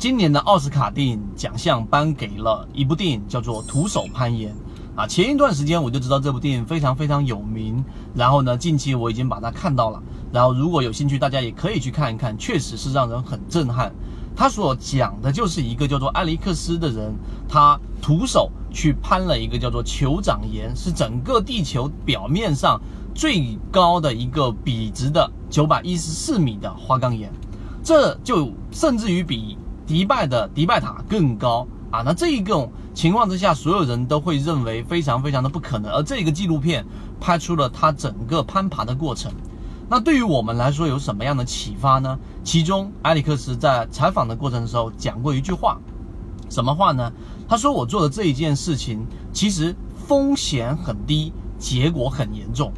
今年的奥斯卡电影奖项颁给了一部电影，叫做《徒手攀岩》啊。前一段时间我就知道这部电影非常非常有名，然后呢，近期我已经把它看到了。然后如果有兴趣，大家也可以去看一看，确实是让人很震撼。他所讲的就是一个叫做艾利克斯的人，他徒手去攀了一个叫做酋长岩，是整个地球表面上最高的一个笔直的九百一十四米的花岗岩，这就甚至于比。迪拜的迪拜塔更高啊！那这一种情况之下，所有人都会认为非常非常的不可能。而这个纪录片拍出了他整个攀爬的过程。那对于我们来说有什么样的启发呢？其中，埃里克斯在采访的过程的时候讲过一句话，什么话呢？他说：“我做的这一件事情其实风险很低，结果很严重。”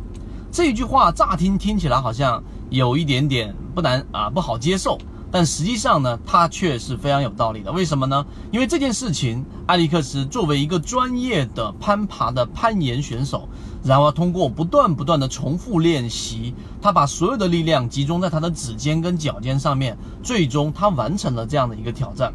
这一句话乍听听起来好像有一点点不难啊，不好接受。但实际上呢，他却是非常有道理的。为什么呢？因为这件事情，艾利克斯作为一个专业的攀爬的攀岩选手，然后通过不断不断的重复练习，他把所有的力量集中在他的指尖跟脚尖上面，最终他完成了这样的一个挑战。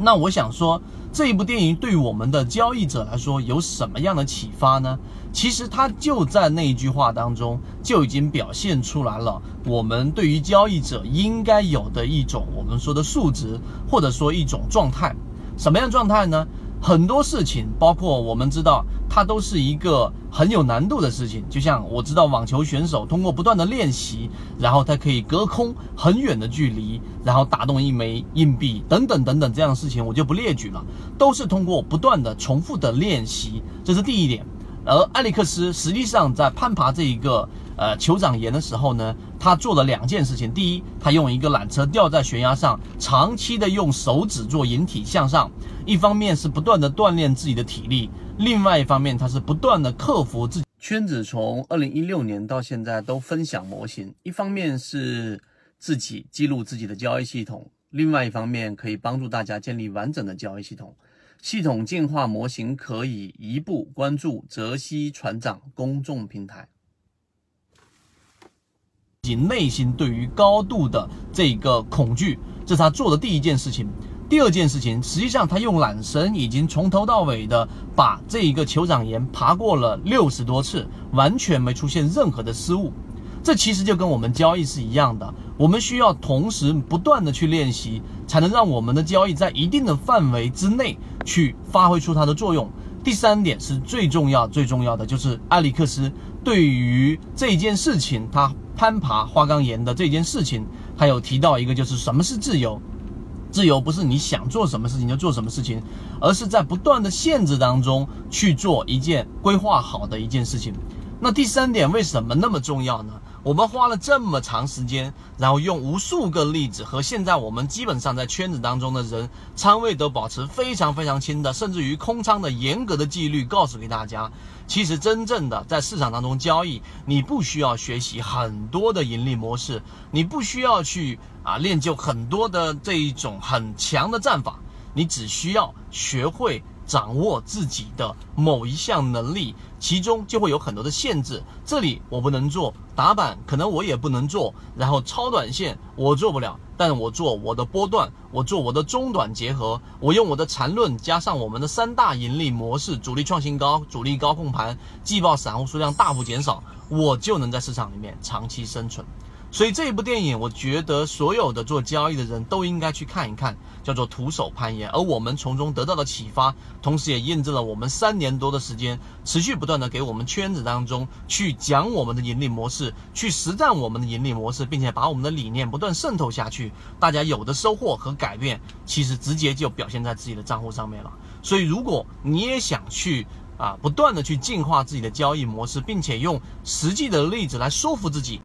那我想说，这一部电影对于我们的交易者来说有什么样的启发呢？其实它就在那一句话当中就已经表现出来了，我们对于交易者应该有的一种我们说的素质，或者说一种状态。什么样状态呢？很多事情，包括我们知道，它都是一个很有难度的事情。就像我知道，网球选手通过不断的练习，然后他可以隔空很远的距离，然后打动一枚硬币，等等等等这样的事情，我就不列举了，都是通过不断的重复的练习，这是第一点。而艾利克斯实际上在攀爬这一个呃酋长岩的时候呢，他做了两件事情。第一，他用一个缆车吊在悬崖上，长期的用手指做引体向上，一方面是不断的锻炼自己的体力，另外一方面他是不断的克服自己。圈子从二零一六年到现在都分享模型，一方面是自己记录自己的交易系统，另外一方面可以帮助大家建立完整的交易系统。系统进化模型可以一步关注泽西船长公众平台。自己内心对于高度的这个恐惧，这是他做的第一件事情。第二件事情，实际上他用缆绳已经从头到尾的把这一个酋长岩爬过了六十多次，完全没出现任何的失误。这其实就跟我们交易是一样的，我们需要同时不断的去练习，才能让我们的交易在一定的范围之内去发挥出它的作用。第三点是最重要、最重要的，就是埃里克斯对于这件事情，他攀爬花岗岩的这件事情，还有提到一个，就是什么是自由？自由不是你想做什么事情就做什么事情，而是在不断的限制当中去做一件规划好的一件事情。那第三点为什么那么重要呢？我们花了这么长时间，然后用无数个例子和现在我们基本上在圈子当中的人仓位都保持非常非常轻的，甚至于空仓的严格的纪律，告诉给大家，其实真正的在市场当中交易，你不需要学习很多的盈利模式，你不需要去啊练就很多的这一种很强的战法，你只需要学会。掌握自己的某一项能力，其中就会有很多的限制。这里我不能做打板，可能我也不能做。然后超短线我做不了，但我做我的波段，我做我的中短结合，我用我的缠论加上我们的三大盈利模式：主力创新高、主力高控盘、季报散户数量大幅减少，我就能在市场里面长期生存。所以这一部电影，我觉得所有的做交易的人都应该去看一看，叫做《徒手攀岩》。而我们从中得到的启发，同时也验证了我们三年多的时间，持续不断的给我们圈子当中去讲我们的盈利模式，去实战我们的盈利模式，并且把我们的理念不断渗透下去。大家有的收获和改变，其实直接就表现在自己的账户上面了。所以，如果你也想去啊，不断的去进化自己的交易模式，并且用实际的例子来说服自己。